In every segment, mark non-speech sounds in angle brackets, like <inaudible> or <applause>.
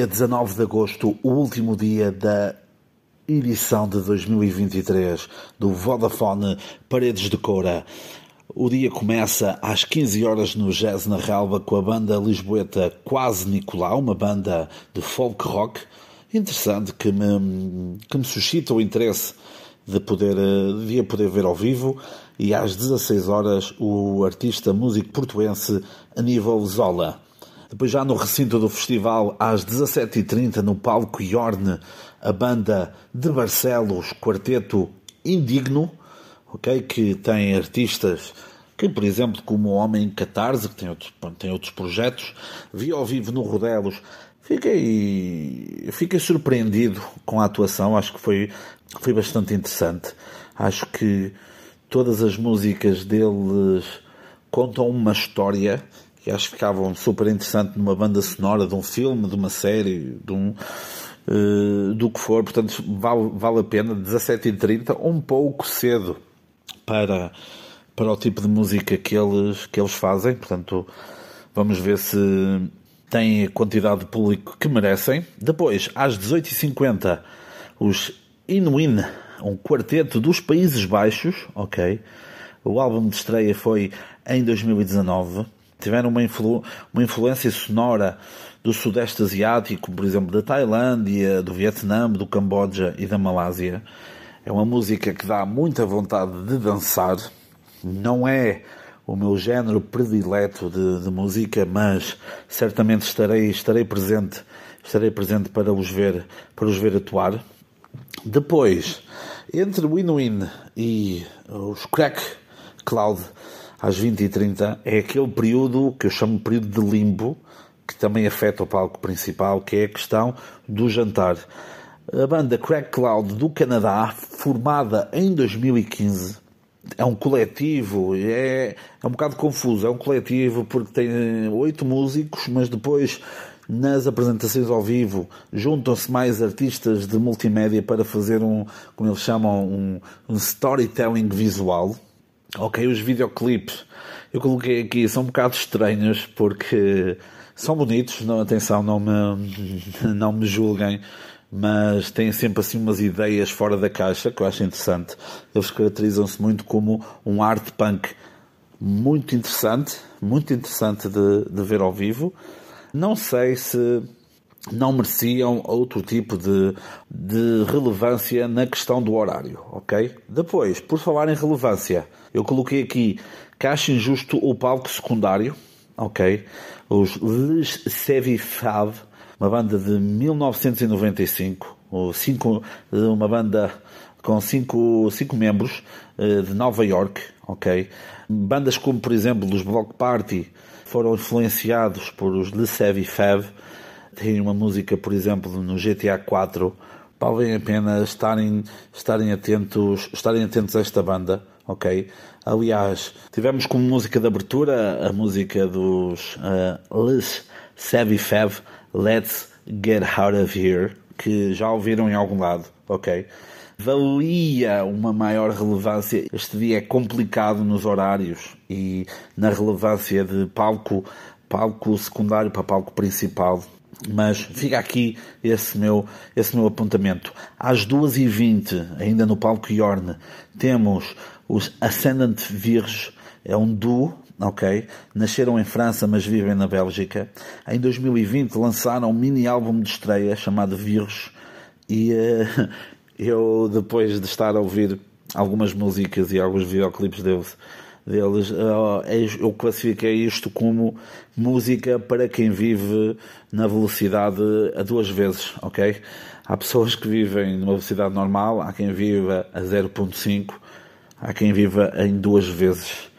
Dia 19 de agosto, o último dia da edição de 2023 do Vodafone Paredes de Coura. O dia começa às 15 horas no Jazz na Relva com a banda lisboeta Quase Nicolau, uma banda de folk rock interessante que me, que me suscita o interesse de poder, de poder ver ao vivo e às 16 horas o artista músico portuense Aníbal Zola. Depois, já no recinto do festival, às 17h30, no palco Yorn, a banda de Barcelos, quarteto Indigno, okay, que tem artistas que, por exemplo, como o Homem Catarse, que tem outros, tem outros projetos, vi ao vivo no Rodelos. Fiquei, fiquei surpreendido com a atuação, acho que foi, foi bastante interessante. Acho que todas as músicas deles contam uma história que acho que ficavam super interessante numa banda sonora de um filme, de uma série, de um uh, do que for, portanto vale, vale a pena 17h30, um pouco cedo para, para o tipo de música que eles, que eles fazem, portanto vamos ver se têm a quantidade de público que merecem. Depois, às 18h50, os Inuin, um quarteto dos Países Baixos, ok? O álbum de estreia foi em 2019. Tiveram uma, influ uma influência sonora do Sudeste Asiático, por exemplo, da Tailândia, do Vietnã, do Camboja e da Malásia. É uma música que dá muita vontade de dançar. Não é o meu género predileto de, de, música, mas certamente estarei, estarei presente, estarei presente para os ver, para os ver atuar. Depois, entre Win-Win e os Crack Cloud às 20h30, é aquele período que eu chamo de período de limbo, que também afeta o palco principal, que é a questão do jantar. A banda Crack Cloud do Canadá, formada em 2015, é um coletivo, é, é um bocado confuso. É um coletivo porque tem oito músicos, mas depois nas apresentações ao vivo juntam-se mais artistas de multimédia para fazer um, como eles chamam, um, um storytelling visual. Ok, os videoclipes eu coloquei aqui são um bocado estranhos porque são bonitos, não, atenção, não me, <laughs> não me julguem, mas têm sempre assim umas ideias fora da caixa que eu acho interessante. Eles caracterizam-se muito como um art punk muito interessante, muito interessante de, de ver ao vivo. Não sei se não mereciam outro tipo de, de relevância na questão do horário, ok? Depois, por falar em relevância, eu coloquei aqui acho injusto o palco secundário, ok? Os Les Sevi Fave, uma banda de 1995, cinco, uma banda com cinco, cinco membros eh, de Nova York, ok? Bandas como, por exemplo, os Block Party foram influenciados por os Le Sevi Fave. Tem uma música, por exemplo, no GTA 4. Valem a pena estarem, estarem, atentos, estarem atentos a esta banda, ok? Aliás, tivemos como música de abertura a música dos uh, Les Sevi Fave, Let's Get Out of Here, que já ouviram em algum lado, ok? Valia uma maior relevância. Este dia é complicado nos horários e na relevância de palco, palco secundário para palco principal. Mas fica aqui esse meu, esse meu apontamento. Às 2h20, ainda no palco Yorn, temos os Ascendant Virges, é um duo ok? Nasceram em França, mas vivem na Bélgica. Em 2020 lançaram um mini álbum de estreia chamado Vírus e uh, <laughs> eu, depois de estar a ouvir algumas músicas e alguns videoclipes deles, deles uh, eu classifiquei isto como música para quem vive na velocidade a duas vezes, ok? Há pessoas que vivem numa velocidade normal, há quem viva a 0.5, há quem viva em duas vezes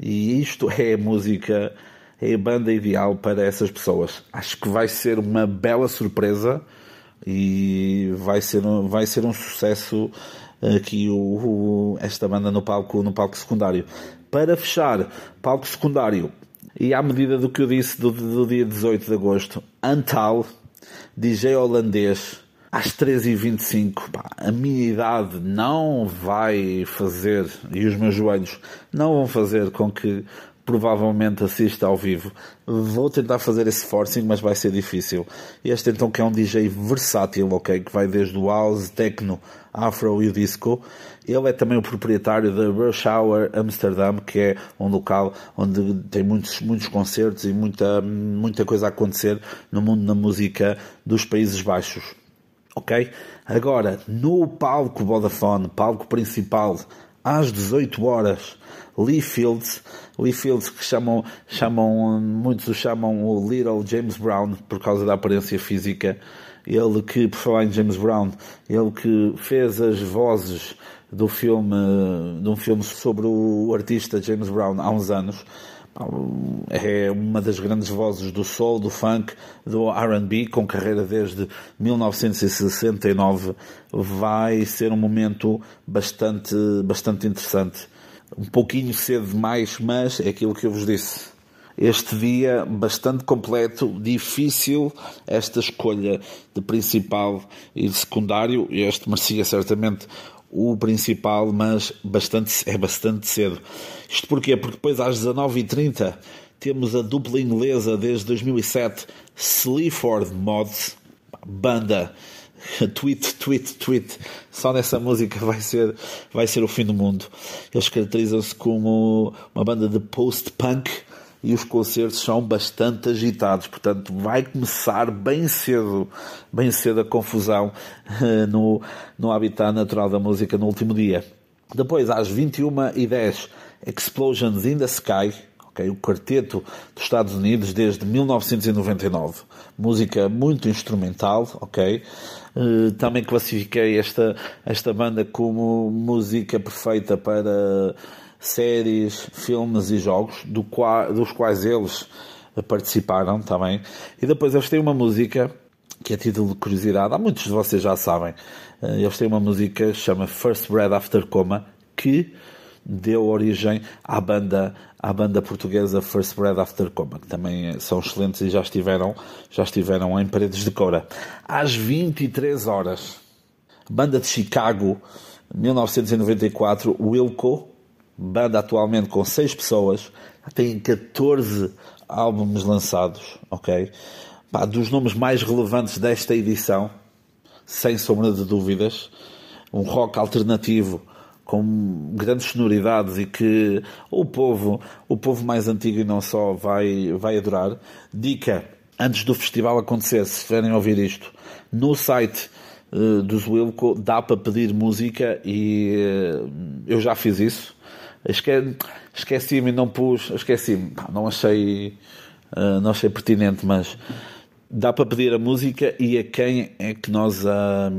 e isto é a música, é a banda ideal para essas pessoas. Acho que vai ser uma bela surpresa e vai ser, vai ser um sucesso aqui o, o, esta banda no palco, no palco secundário. Para fechar, palco secundário, e à medida do que eu disse do, do dia 18 de agosto, Antal, DJ holandês, às 13h25, a minha idade não vai fazer, e os meus joelhos não vão fazer com que provavelmente assista ao vivo. Vou tentar fazer esse forcing, mas vai ser difícil. Este então que é um DJ versátil, ok? Que vai desde o house, techno, afro e o disco. Ele é também o proprietário da Rush Hour Amsterdam, que é um local onde tem muitos, muitos concertos e muita, muita coisa a acontecer no mundo da música dos Países Baixos ok? Agora, no palco Vodafone, palco principal, às 18 horas, Lee Fields, Lee Fields que chamam, chamam, muitos o chamam o Little James Brown por causa da aparência física, ele que, por falar em James Brown, ele que fez as vozes do filme, de um filme sobre o artista James Brown há uns anos, é uma das grandes vozes do soul, do funk, do R&B, com carreira desde 1969. Vai ser um momento bastante, bastante interessante. Um pouquinho cedo demais, mas é aquilo que eu vos disse. Este dia bastante completo, difícil esta escolha de principal e de secundário. Este merecia certamente o principal, mas bastante, é bastante cedo. Isto porquê? Porque depois às 19h30 temos a dupla inglesa desde 2007, Sleaford Mods, banda <laughs> tweet, tweet, tweet. Só nessa música vai ser, vai ser o fim do mundo. Eles caracterizam-se como uma banda de post-punk e os concertos são bastante agitados, portanto vai começar bem cedo, bem cedo a confusão eh, no, no habitat natural da música no último dia. Depois, às 21h10, Explosions in the Sky, okay, o quarteto dos Estados Unidos desde 1999. Música muito instrumental, ok? Uh, também classifiquei esta, esta banda como música perfeita para séries, filmes e jogos, do dos quais eles participaram também. E depois eles têm uma música que é título de curiosidade, há muitos de vocês já sabem. Eh, eles têm uma música que chama First Bread After Coma, que deu origem à banda, à banda portuguesa First Bread After Coma, que também são excelentes e já estiveram, já estiveram em Paredes de Coura. Às 23 horas, banda de Chicago, 1994, Wilco, banda atualmente com 6 pessoas, tem 14 álbuns lançados, ok? Pá, dos nomes mais relevantes desta edição, sem sombra de dúvidas, um rock alternativo com grandes sonoridades e que o povo, o povo mais antigo e não só vai, vai adorar. Dica, antes do festival acontecer, se estiverem a ouvir isto, no site uh, dos Wilco dá para pedir música e uh, eu já fiz isso Esque... Esqueci-me e não pus, esqueci-me, não achei, uh, não achei pertinente, mas dá para pedir a música e a quem é que nós a,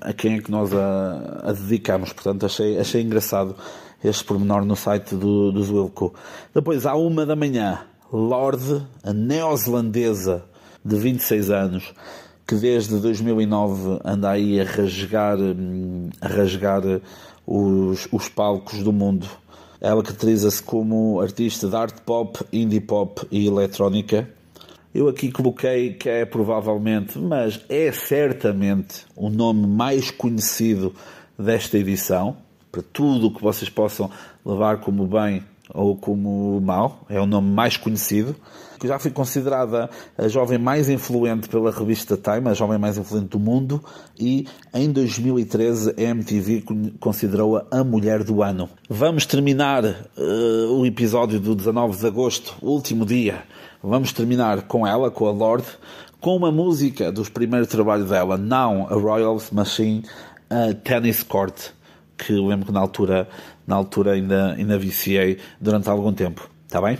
a quem é que nós a, a dedicamos. Portanto, achei, achei engraçado este pormenor no site do, do Zwilco. Depois, à uma da manhã, Lorde, a neozelandesa de 26 anos, que desde 2009 anda aí a rasgar, hum, a rasgar os, os palcos do mundo. Ela caracteriza-se como artista de art pop, indie pop e eletrónica. Eu aqui coloquei que é provavelmente, mas é certamente o nome mais conhecido desta edição, para tudo o que vocês possam levar como bem ou como mau, é o nome mais conhecido que já foi considerada a jovem mais influente pela revista Time, a jovem mais influente do mundo, e em 2013 a MTV considerou-a a mulher do ano. Vamos terminar uh, o episódio do 19 de agosto, último dia. Vamos terminar com ela, com a Lorde, com uma música dos primeiros trabalhos dela, não a Royals Machine, a Tennis Court, que eu lembro que na altura, na altura ainda, ainda viciei durante algum tempo. Está bem?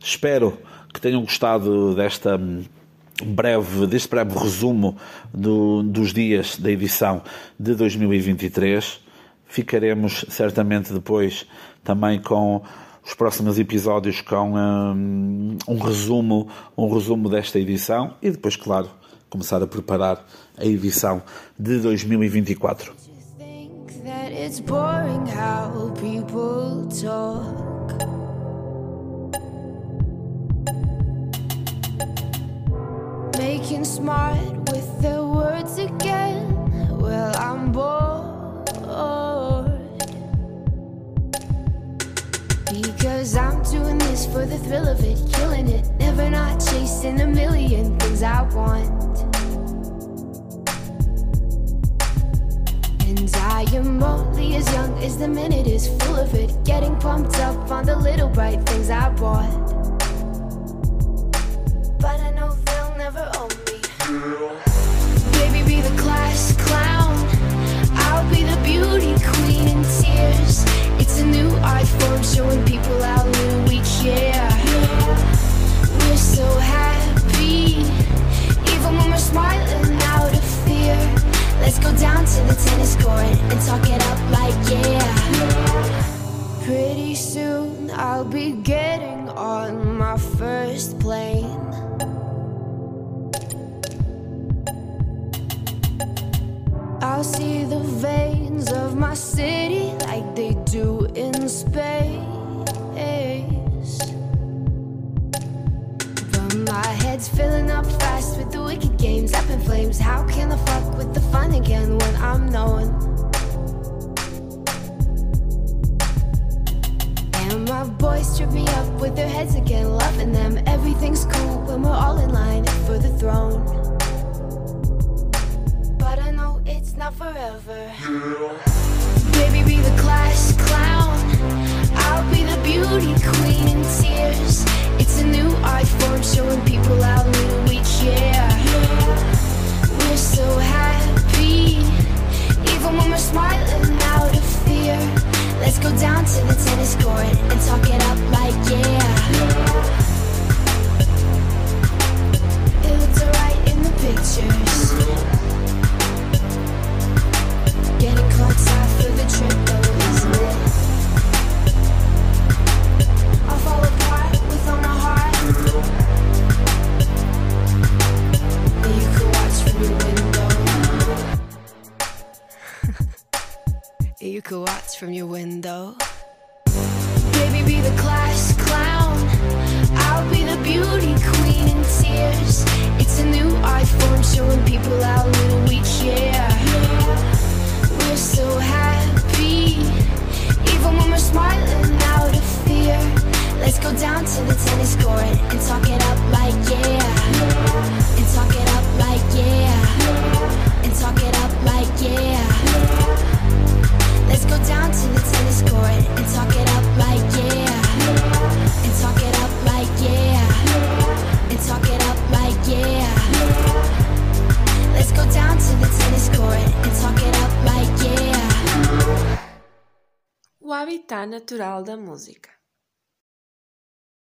Espero que tenham gostado desta hum, breve, deste breve resumo do, dos dias da edição de 2023. Ficaremos certamente depois também com os próximos episódios com um, um resumo, um resumo desta edição e depois, claro, começar a preparar a edição de 2024. That it's boring how people talk. making smart with their words again. Well, I'm bored. Because I'm doing this for the thrill of it, killing it, never not chasing a million things I want. I am only as young as the minute is full of it, getting pumped up on the little bright things I bought. Flames. How can I fuck with the fun again when I'm knowing? And my boys trip me up with their heads again, loving them. Everything's cool when we're all in line for the throne. out forever. Baby, be the class from your window. Baby, be the class clown. I'll be the beauty queen in tears. It's a new form showing people how little we care. We're so happy, even when we're smiling out of fear. Let's go down to the tennis court and talk it up like yeah. And talk it up like yeah. And talk it up like yeah. Go down to the tennis court and talk it up like yeah. And talk it up like yeah. And talk it up like yeah. Let's go down to the tennis court and talk it up like yeah. O habitat natural da música.